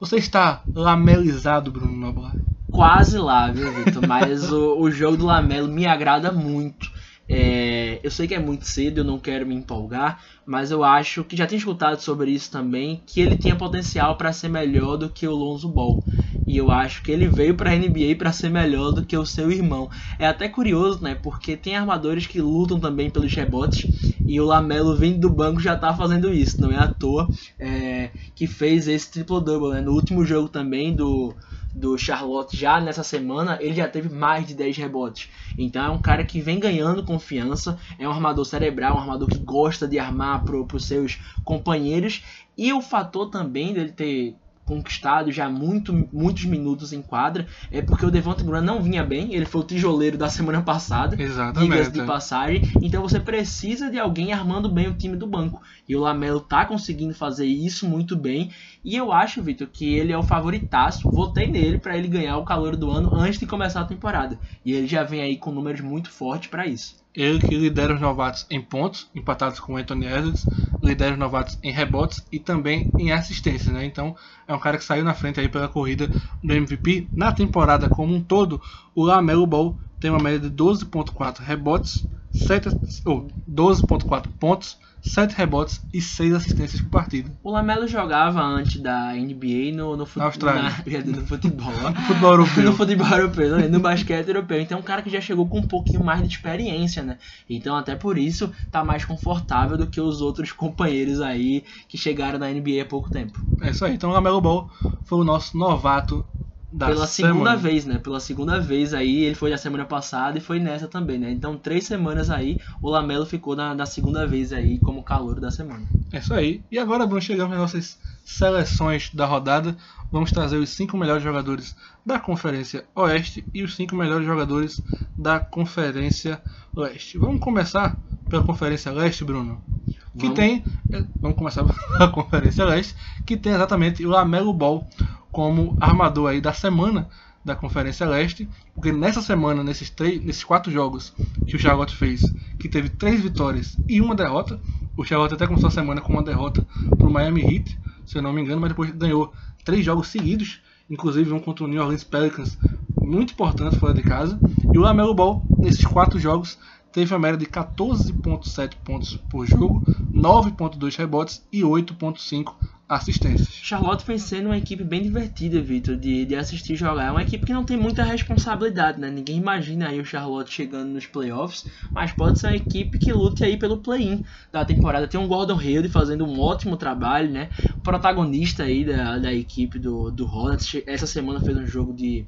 Você está lamelizado, Bruno Noblar. Quase lá, viu, Vitor? Mas o, o jogo do Lamelo me agrada muito. É, eu sei que é muito cedo, eu não quero me empolgar, mas eu acho que já tinha escutado sobre isso também, que ele tinha potencial para ser melhor do que o Lonzo Ball. E eu acho que ele veio para a NBA para ser melhor do que o seu irmão. É até curioso, né? Porque tem armadores que lutam também pelos rebotes e o Lamelo vindo do banco já tá fazendo isso. Não é à toa é, que fez esse triple-double. Né? No último jogo também do, do Charlotte, já nessa semana, ele já teve mais de 10 rebotes. Então é um cara que vem ganhando confiança, é um armador cerebral, um armador que gosta de armar para os seus companheiros. E o fator também dele ter conquistado já muito, muitos minutos em quadra é porque o Devonta Graham não vinha bem, ele foi o tijoleiro da semana passada, Exatamente. de passagem, então você precisa de alguém armando bem o time do banco. E o Lamelo tá conseguindo fazer isso muito bem. E eu acho, Vitor, que ele é o favoritaço. Votei nele para ele ganhar o calor do ano antes de começar a temporada. E ele já vem aí com números muito fortes para isso. Ele que lidera os novatos em pontos, empatados com o Anthony Edwards, lidera os novatos em rebotes e também em assistências, né? Então é um cara que saiu na frente aí pela corrida do MVP. Na temporada como um todo, o Lamelo Ball tem uma média de 12.4 rebotes, 7, ou 12.4 pontos, 7 rebotes e 6 assistências por partida. O Lamelo jogava antes da NBA no, no, fut- Na no futebol. Futebol europeu. no futebol europeu, né? no basquete europeu. Então é um cara que já chegou com um pouquinho mais de experiência, né? Então até por isso tá mais confortável do que os outros companheiros aí que chegaram na NBA há pouco tempo. É isso aí. Então o Lamelo Ball foi o nosso novato da Pela segunda semana. vez, né? Pela segunda vez aí, ele foi na semana passada e foi nessa também, né? Então, três semanas aí, o Lamelo ficou na, na segunda vez aí como calor da semana. É isso aí. E agora, Bruno, chegamos nas nossas seleções da rodada. Vamos trazer os cinco melhores jogadores da Conferência Oeste e os cinco melhores jogadores da Conferência Leste. Vamos começar pela Conferência Leste, Bruno. Que Vamos. tem. eh, Vamos começar pela Conferência Leste, que tem exatamente o Lamelo Ball como armador aí da semana da Conferência Leste, porque nessa semana, nesses, três, nesses quatro jogos que o Charlotte fez, que teve três vitórias e uma derrota, o Charlotte até começou a semana com uma derrota para o Miami Heat, se eu não me engano, mas depois ganhou três jogos seguidos, inclusive um contra o New Orleans Pelicans, muito importante fora de casa, e o Lamelo Ball, nesses quatro jogos, teve uma média de 14,7 pontos por jogo, 9,2 rebotes e 8,5 assistências. Charlotte vem sendo uma equipe bem divertida, Vitor, de, de assistir jogar. É uma equipe que não tem muita responsabilidade, né? Ninguém imagina aí o Charlotte chegando nos playoffs, mas pode ser uma equipe que lute aí pelo play-in da temporada. Tem um Gordon Hayward fazendo um ótimo trabalho, né? Protagonista aí da, da equipe do, do Hornets. Essa semana fez um jogo de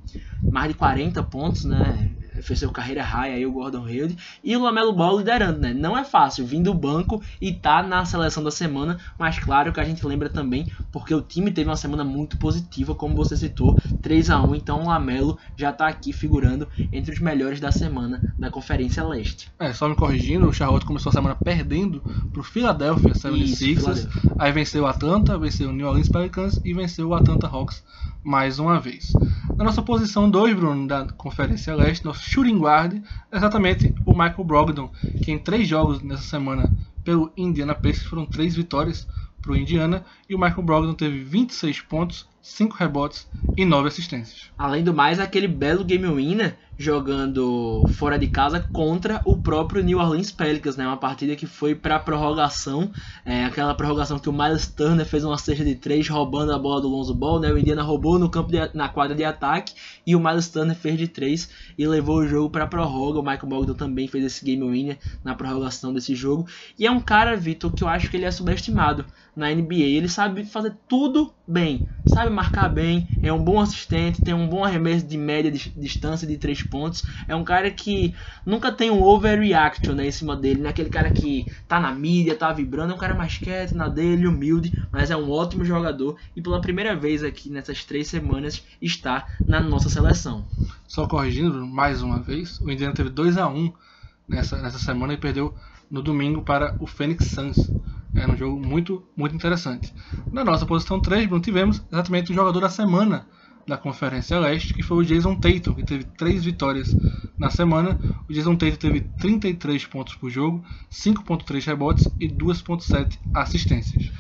mais de 40 pontos, né? Fez seu carreira high aí o Gordon Hayward. E o Lamelo Ball liderando, né? Não é fácil vir do banco e tá na seleção da semana, mas claro que a gente lembra também porque o time teve uma semana muito positiva, como você citou, 3 a 1 então o Lamelo já tá aqui figurando entre os melhores da semana da Conferência Leste. É, só me corrigindo, o Charlotte começou a semana perdendo pro Philadelphia 76ers, Philadelphia. aí venceu o Atlanta, venceu o New Orleans Pelicans e venceu o Atlanta Hawks mais uma vez. Na nossa posição 2, Bruno, da Conferência Leste, nosso shooting guard, exatamente o Michael Brogdon, que em três jogos nessa semana pelo Indiana Pacers foram três vitórias para o Indiana, e o Michael Brogdon teve 26 pontos, 5 rebotes e 9 assistências. Além do mais, aquele belo game winner jogando fora de casa contra o próprio New Orleans Pelicans, né? Uma partida que foi para prorrogação, é, aquela prorrogação que o Miles Turner fez uma cesta de três roubando a bola do Lonzo Ball, né? O Indiana roubou no campo de, na quadra de ataque e o Miles Turner fez de três e levou o jogo para prorroga. O Michael Bogdan também fez esse game winner na prorrogação desse jogo e é um cara, Vitor, que eu acho que ele é subestimado na NBA. Ele sabe fazer tudo bem, sabe marcar bem, é um bom assistente, tem um bom arremesso de média de distância de três pontos. É um cara que nunca tem um overreaction né, em cima dele, não é aquele cara que tá na mídia, tá vibrando, é um cara mais quieto na dele, humilde, mas é um ótimo jogador e pela primeira vez aqui nessas três semanas está na nossa seleção. Só corrigindo mais uma vez, o Indiana teve 2 a 1 nessa, nessa semana e perdeu no domingo para o Phoenix Suns. Era um jogo muito, muito interessante. Na nossa posição 3, Bruno, tivemos exatamente o jogador da semana da Conferência Leste, que foi o Jason Tatum, que teve 3 vitórias na semana. O Jason Tatum teve 33 pontos por jogo, 5.3 rebotes e 2.7 assistências.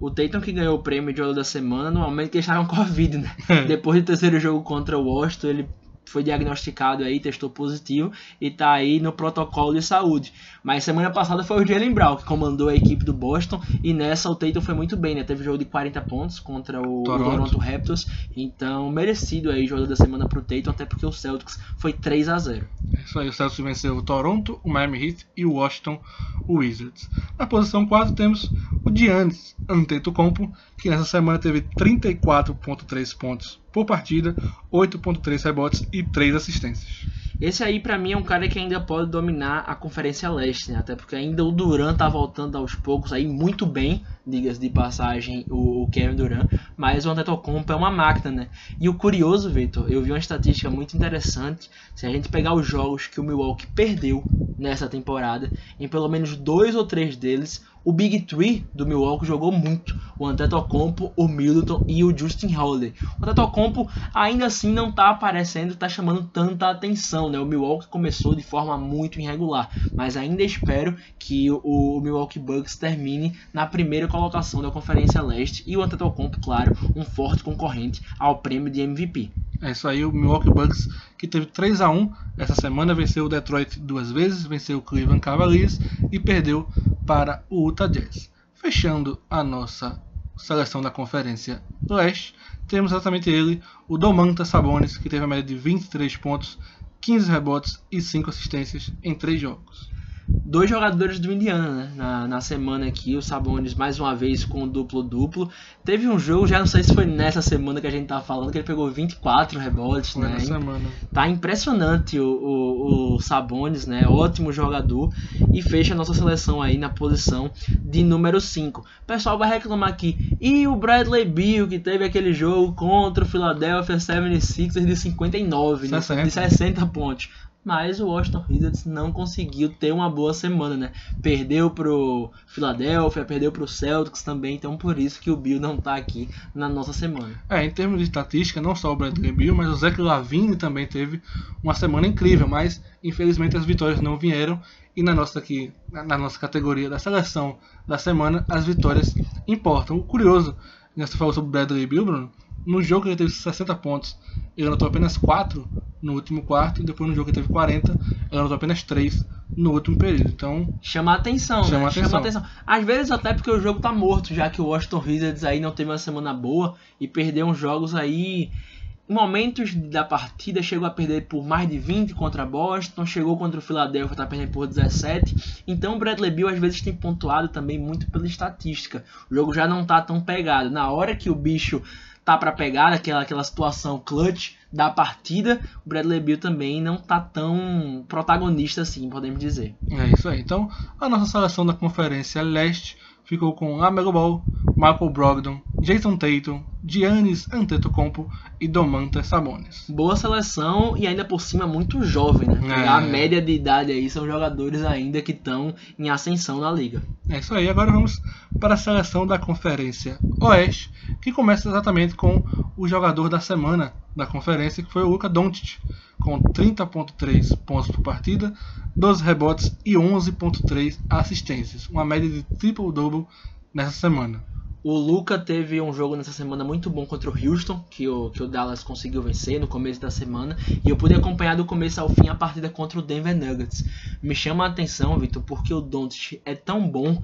O Tatum que ganhou o prêmio de jogador da semana, no momento que ele estava com Covid, né? Depois do terceiro jogo contra o Washington, ele foi diagnosticado aí, testou positivo e tá aí no protocolo de saúde. Mas semana passada foi o Jalen Brown que comandou a equipe do Boston e nessa o Tatum foi muito bem, né? Teve jogo de 40 pontos contra o Toronto. o Toronto Raptors, então merecido aí jogador da semana pro Tatum, até porque o Celtics foi 3 a 0. É isso aí, o Celtics venceu o Toronto, o Miami Heat e o Washington Wizards. Na posição 4 temos o Giannis Antetokounmpo, que nessa semana teve 34.3 pontos por partida, 8.3 rebotes e 3 assistências. Esse aí pra mim é um cara que ainda pode dominar a Conferência Leste, né? Até porque ainda o Duran tá voltando aos poucos aí muito bem, diga-se de passagem, o, o Kevin Durant, mas o Antetokounmpo é uma máquina, né? E o curioso, Vitor, eu vi uma estatística muito interessante, se a gente pegar os jogos que o Milwaukee perdeu nessa temporada, em pelo menos dois ou três deles, o Big Three do Milwaukee jogou muito. O Antetokounmpo, o Middleton e o Justin Holiday. O Antetokounmpo ainda assim não está aparecendo, está chamando tanta atenção. Né? O Milwaukee começou de forma muito irregular, mas ainda espero que o, Milwaukee Bucks termine na primeira colocação da Conferência Leste e o Antetokounmpo, claro, um forte concorrente ao prêmio de MVP. É isso aí, o Milwaukee Bucks que teve 3 a 1 essa semana, venceu o Detroit duas vezes, venceu o Cleveland Cavaliers e perdeu para o Utah Jazz. Fechando a nossa seleção da Conferência Leste, temos exatamente ele, o Domantas Sabonis, que teve a média de 23 pontos, 15 rebotes e 5 assistências em 3 jogos. Dois jogadores do Indiana, né? Na, na semana aqui, o Sabonis mais uma vez com o duplo-duplo. Teve um jogo, já não sei se foi nessa semana que a gente tá falando, que ele pegou 24 rebotes, Foi né? na semana. Tá impressionante o, o, o Sabonis, né? Ótimo jogador e fecha a nossa seleção aí na posição de número 5. O pessoal vai reclamar aqui. E o Bradley Beal que teve aquele jogo contra o Philadelphia 76ers de 59, né? 60. de 60 pontos. Mas o Washington Wizards não conseguiu ter uma boa semana, né? Perdeu pro Philadelphia, perdeu pro Celtics também, então por isso que o Bill não tá aqui na nossa semana. É, em termos de estatística, não só o Bradley Beal, mas o Zach Lavine também teve uma semana incrível, mas infelizmente as vitórias não vieram e na nossa aqui, na nossa categoria da seleção da semana, as vitórias importam. O curioso, né, você falou sobre o Bradley Beal, Bruno, no jogo que ele teve 60 pontos, ele anotou apenas 4 no último quarto, e depois no jogo que ele teve 40, ele anotou apenas 3 no último período. Então, Chama a atenção, Chama né? a Chama atenção. atenção. Às vezes até porque o jogo tá morto, já que o Washington Wizards aí não teve uma semana boa e perdeu uns jogos aí. Em momentos da partida chegou a perder por mais de 20 contra Boston, chegou contra o Philadelphia, tá perdendo por 17. Então o Bradley Beal às vezes tem pontuado também muito pela estatística. O jogo já não tá tão pegado. Na hora que o bicho tá para pegar, aquela, aquela situação clutch da partida, o Bradley Beal também não tá tão protagonista assim, podemos dizer. é isso aí. Então, a nossa seleção da Conferência Leste ficou com Amelo Ball, Michael Brogdon, Jason Tatum, Giannis Antetokounmpo e Domantas Sabonis. Boa seleção e ainda por cima muito jovem, né? É. A média de idade aí são jogadores ainda que estão em ascensão na liga. É isso aí, agora vamos para a seleção da Conferência Oeste, que começa exatamente com o jogador da semana da conferência, que foi o Luka Doncic, com 30.3 pontos por partida, 12 rebotes e 11.3 assistências, uma média de triple-double nessa semana. O Luca teve um jogo nessa semana muito bom contra o Houston, que o, que o Dallas conseguiu vencer no começo da semana. E eu pude acompanhar do começo ao fim a partida contra o Denver Nuggets. Me chama a atenção, Vitor, porque o Doncic é tão bom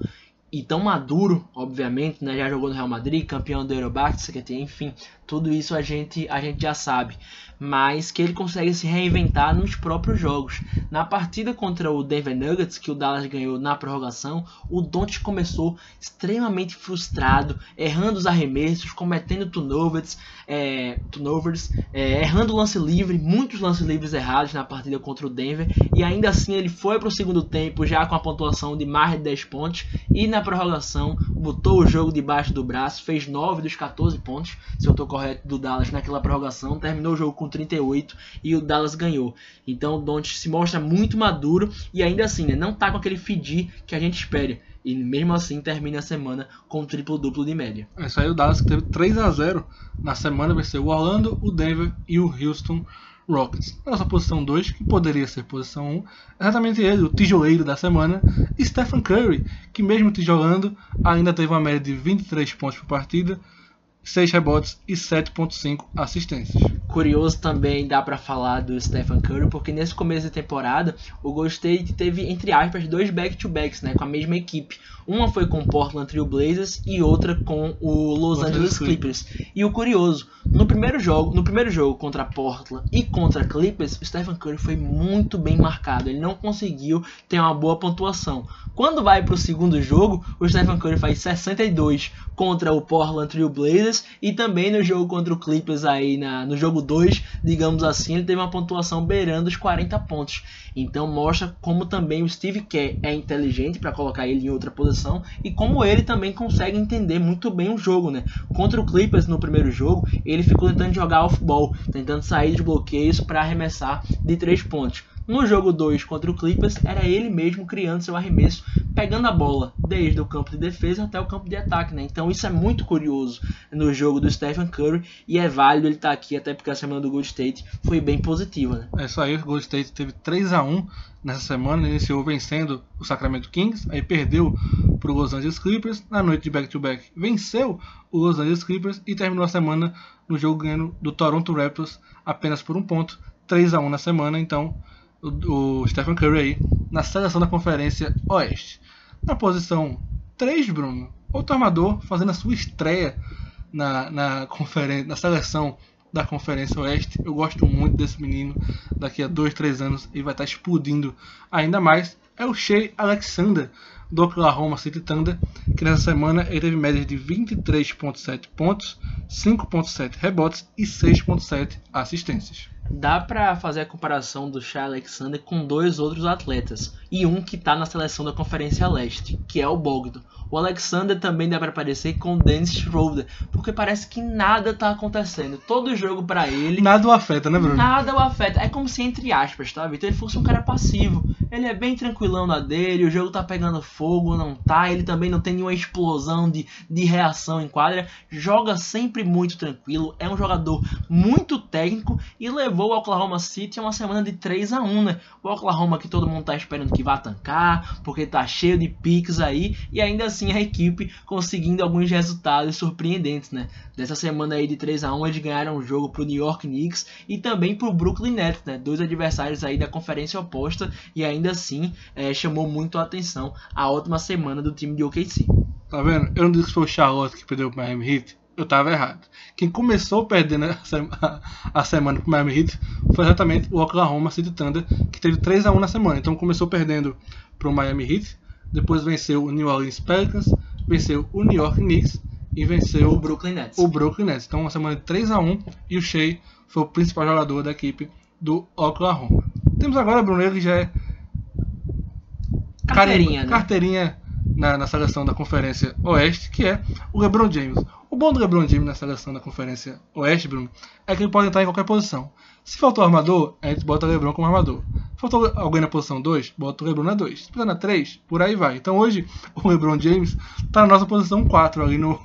e tão maduro, obviamente, né? Já jogou no Real Madrid, campeão do Eurobasket, enfim, tudo isso a gente, a gente já sabe. Mas que ele consegue se reinventar nos próprios jogos. Na partida contra o Denver Nuggets, que o Dallas ganhou na prorrogação, o Doncic começou extremamente frustrado, errando os arremessos, cometendo turnovers, é, turnovers é, errando lance livre, muitos lances livres errados na partida contra o Denver, e ainda assim ele foi para o segundo tempo já com a pontuação de mais de 10 pontos, e na prorrogação botou o jogo debaixo do braço, fez 9 dos 14 pontos, se eu estou correto, do Dallas naquela prorrogação, terminou o jogo com 38 e o Dallas ganhou. Então o Doncic se mostra muito maduro e ainda assim, né, não tá com aquele feed que a gente espera. E mesmo assim termina a semana com um triplo-duplo de média. É isso aí, o Dallas que teve 3 a 0 na semana venceu o Orlando, o Denver e o Houston Rockets. Nossa posição 2, que poderia ser posição 1, exatamente ele, o tijoleiro da semana, Stephen Curry, que mesmo tijolando, ainda teve uma média de 23 pontos por partida, 6 rebotes e 7.5 assistências. Curioso também dá pra falar do Stephen Curry, porque nesse começo de temporada o Golden State teve, entre aspas, dois back-to-backs, né, com a mesma equipe. Uma foi com o Portland Trail Blazers e outra com o Los Angeles Angeles Clippers. E o curioso, no primeiro jogo, no primeiro jogo contra Portland e contra Clippers, o Stephen Curry foi muito bem marcado. Ele não conseguiu ter uma boa pontuação. Quando vai pro segundo jogo, o Stephen Curry faz 62 contra o Portland Trail Blazers e também no jogo contra o Clippers aí na, no jogo 2, digamos assim, ele teve uma pontuação beirando os 40 pontos. Então mostra como também o Steve Kerr é inteligente para colocar ele em outra posição e como ele também consegue entender muito bem o jogo, né? Contra o Clippers no primeiro jogo, ele ficou tentando jogar off-ball, tentando sair dos bloqueios para arremessar de 3 pontos. No jogo 2 contra o Clippers, era ele mesmo criando seu arremesso, pegando a bola desde o campo de defesa até o campo de ataque, né? Então isso é muito curioso no jogo do Stephen Curry e é válido ele estar aqui, até porque a semana do Gold State foi bem positiva, né? É isso aí, o Golden State teve 3 a 1 nessa semana, iniciou vencendo o Sacramento Kings, aí perdeu para o Los Angeles Clippers, na noite de back-to-back venceu o Los Angeles Clippers e terminou a semana no jogo ganhando do Toronto Raptors apenas por um ponto, 3 a 1 na semana, então o, Stephen Curry aí na seleção da Conferência Oeste. Na posição 3, Bruno, outro armador fazendo a sua estreia na, na, na seleção da Conferência Oeste. Eu gosto muito desse menino. Daqui a 2, 3 anos ele vai estar explodindo ainda mais. é o Shea Alexander, do Oklahoma City Thunder, que nessa semana ele teve médias de 23.7 pontos, 5.7 rebotes e 6.7 assistências. Dá pra fazer a comparação do Shea Alexander com dois outros atletas, e um que tá na seleção da Conferência Leste, que é o Bogdan. O Alexander também dá para aparecer com o Dennis Schroeder, porque parece que nada tá acontecendo. Todo jogo para ele. Nada o afeta, né, Bruno? Nada o afeta. É como se, entre aspas, tá, Vitor? Ele fosse um cara passivo. Ele é bem tranquilão na dele, o jogo tá pegando fogo, não tá. Ele também não tem nenhuma explosão de, de reação em quadra. Joga sempre muito tranquilo. É um jogador muito técnico e levou o Oklahoma City a uma semana de 3 a 1 né? O Oklahoma que todo mundo tá esperando que vá tancar, porque tá cheio de piques aí. E ainda assim a equipe conseguindo alguns resultados surpreendentes, né? Dessa semana aí de 3 a 1 eles ganharam o jogo pro New York Knicks e também pro Brooklyn Nets, né? Dois adversários aí da conferência oposta e ainda assim é, chamou muito a atenção a ótima semana do time de OKC. Tá vendo? Eu não disse que foi o Charlotte que perdeu o Miami Heat. Eu tava errado. Quem começou perdendo a semana pro Miami Heat foi exatamente o Oklahoma City Thunder, que teve 3 a 1 na semana. Então começou perdendo pro Miami Heat, depois venceu o New Orleans Pelicans, venceu o New York Knicks e venceu o Brooklyn Nets. O Brooklyn Nets. Então uma semana de 3 a 1 e o Shea foi o principal jogador da equipe do Oklahoma. Temos agora Bruno que já é carteirinha, né? carteirinha na, na seleção da Conferência Oeste, que é o LeBron James. O bom do LeBron James na seleção da Conferência Oeste, Bruno, é que ele pode entrar em qualquer posição. Se faltou armador, a gente bota o LeBron como armador. Faltou alguém na posição 2, bota o LeBron na 2. Se precisar na 3, por aí vai. Então hoje o LeBron James está na nossa posição 4 ali no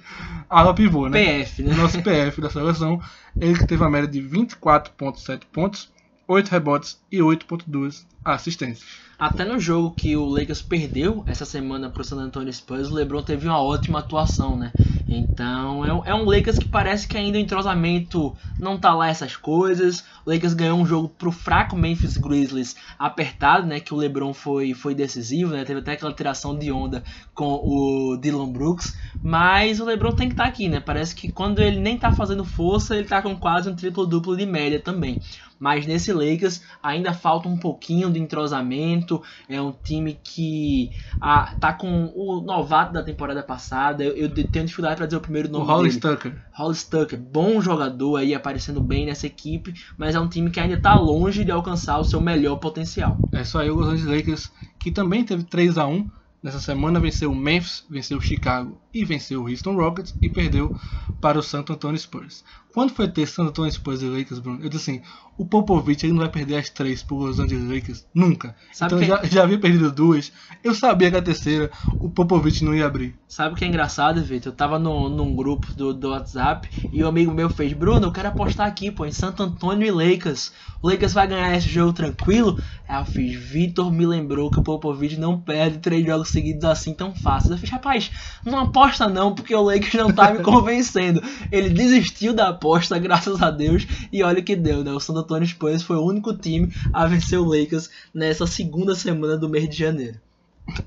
ala pivô, né? PF, né? Nosso PF da seleção. Ele que teve a média de 24.7 pontos, 8 rebotes e 8.2 assistências. Até no jogo que o Lakers perdeu essa semana para o San Antonio Spurs, o LeBron teve uma ótima atuação, né? Então é um, é um Lakers que parece que ainda o entrosamento não tá lá essas coisas. O Lakers ganhou um jogo pro fraco Memphis Grizzlies apertado, né? Que o LeBron foi, foi decisivo, né? Teve até aquela tiração de onda com o Dylan Brooks. Mas o LeBron tem que estar tá aqui, né? Parece que quando ele nem tá fazendo força, ele tá com quase um triplo-duplo de média também mas nesse Lakers ainda falta um pouquinho de entrosamento. É um time que ah, tá com o novato da temporada passada. Eu, eu tenho dificuldade para dizer o primeiro nome o Hollis dele. Tucker. Hollis Tucker, bom jogador aí aparecendo bem nessa equipe, mas é um time que ainda está longe de alcançar o seu melhor potencial. É só aí o Los Angeles Lakers que também teve 3 a 1 Nessa semana venceu o Memphis, venceu o Chicago e venceu o Houston Rockets e perdeu para o Santo Antonio Spurs. Quando foi ter Santo Antonio Spurs e Lakers, Bruno, eu disse assim, o Popovich ele não vai perder as três por Los Angeles Lakers nunca. Sabe então que... já, já havia perdido duas, eu sabia que a terceira o Popovich não ia abrir. Sabe o que é engraçado, Vitor? Eu tava no, num grupo do, do WhatsApp e um amigo meu fez, Bruno, eu quero apostar aqui, pô, em Santo Antonio e Lakers. O Lakers vai ganhar esse jogo tranquilo? Aí eu fiz, Vitor me lembrou que o Popovich não perde três jogos seguidos assim tão fácil. Eu fiz, rapaz, não aposta não, porque o Lakers não tá me convencendo. Ele desistiu da aposta, graças a Deus, e olha o que deu, né? O San Antonio Spurs foi o único time a vencer o Lakers nessa segunda semana do mês de janeiro.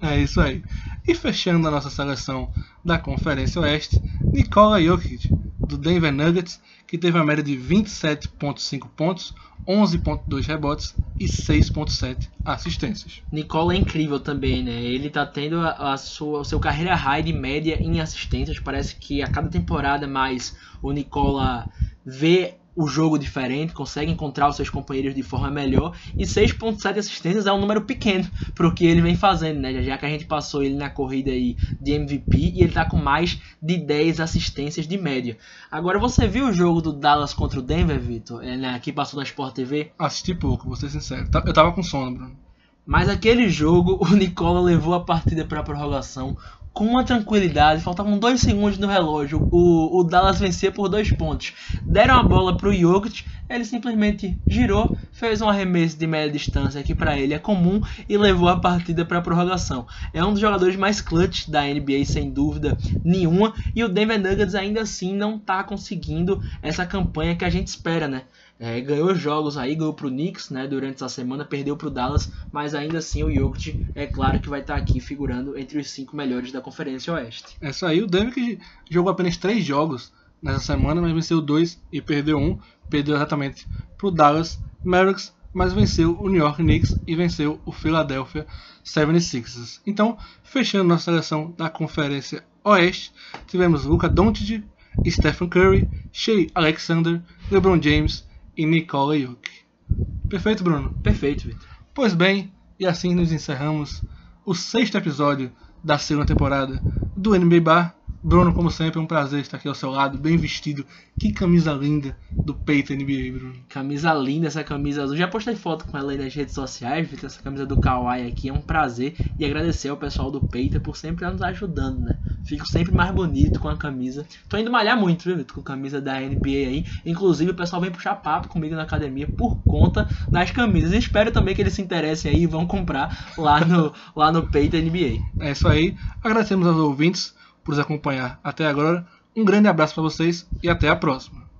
É isso aí. E fechando a nossa seleção da Conferência Oeste, Nikola Jokic, do Denver Nuggets, que teve a média de 27.5 pontos, 11.2 rebotes e 6.7 assistências. Nicola é incrível também, né? Ele tá tendo a, a sua a seu carreira high de média em assistências. Parece que a cada temporada mais o Nicola vê o jogo diferente, consegue encontrar os seus companheiros de forma melhor. E 6.7 assistências é um número pequeno para o que ele vem fazendo, né? Já que a gente passou ele na corrida aí de MVP e ele tá com mais de 10 assistências de média. Agora você viu o jogo do Dallas contra o Denver, Vitor? É, né? Que passou na Sport TV? Assisti pouco, vou ser sincero. Eu tava com sono, Bruno. Mas aquele jogo, o Nicola levou a partida para a prorrogação com uma tranquilidade, faltavam dois segundos no relógio, o, o Dallas vencia por dois pontos. Deram a bola para o Jokic, ele simplesmente girou, fez um arremesso de média distância que para ele é comum e levou a partida para a prorrogação. É um dos jogadores mais clutch da NBA sem dúvida nenhuma e o Denver Nuggets ainda assim não está conseguindo essa campanha que a gente espera, né? É, ganhou jogos aí, ganhou pro Knicks, né, durante essa semana, perdeu pro Dallas, mas ainda assim o Jokic é claro que vai estar tá aqui figurando entre os cinco melhores da Conferência Oeste. É isso aí, o Denver jogou apenas três jogos nessa semana, mas venceu dois e perdeu um, perdeu exatamente pro Dallas Mavericks, mas venceu o New York Knicks e venceu o Philadelphia 76ers. Então, fechando nossa seleção da Conferência Oeste, tivemos Luka Doncic, Stephen Curry, Shea Alexander, LeBron James e Nikola Jokic. Perfeito, Bruno? Perfeito, Vitor. Pois bem, e assim nos encerramos o sexto episódio da segunda temporada do NBA Bar. Bruno, como sempre, é um prazer estar aqui ao seu lado, bem vestido. Que camisa linda do peito NBA, Bruno. Camisa linda, essa camisa azul. Já postei foto com ela aí nas redes sociais, Vitor. Essa camisa do Kawhi aqui é um prazer. E agradecer ao pessoal do Peita por sempre nos ajudando, né? Fico sempre mais bonito com a camisa. Tô indo malhar muito, viu, Vitor? Com a camisa da NBA aí. Inclusive, o pessoal vem puxar papo comigo na academia por conta das camisas. Espero também que eles se interessem aí e vão comprar lá no, lá no Peita NBA. É isso aí. Agradecemos aos ouvintes por nos acompanhar até agora. Um grande abraço para vocês e até a próxima.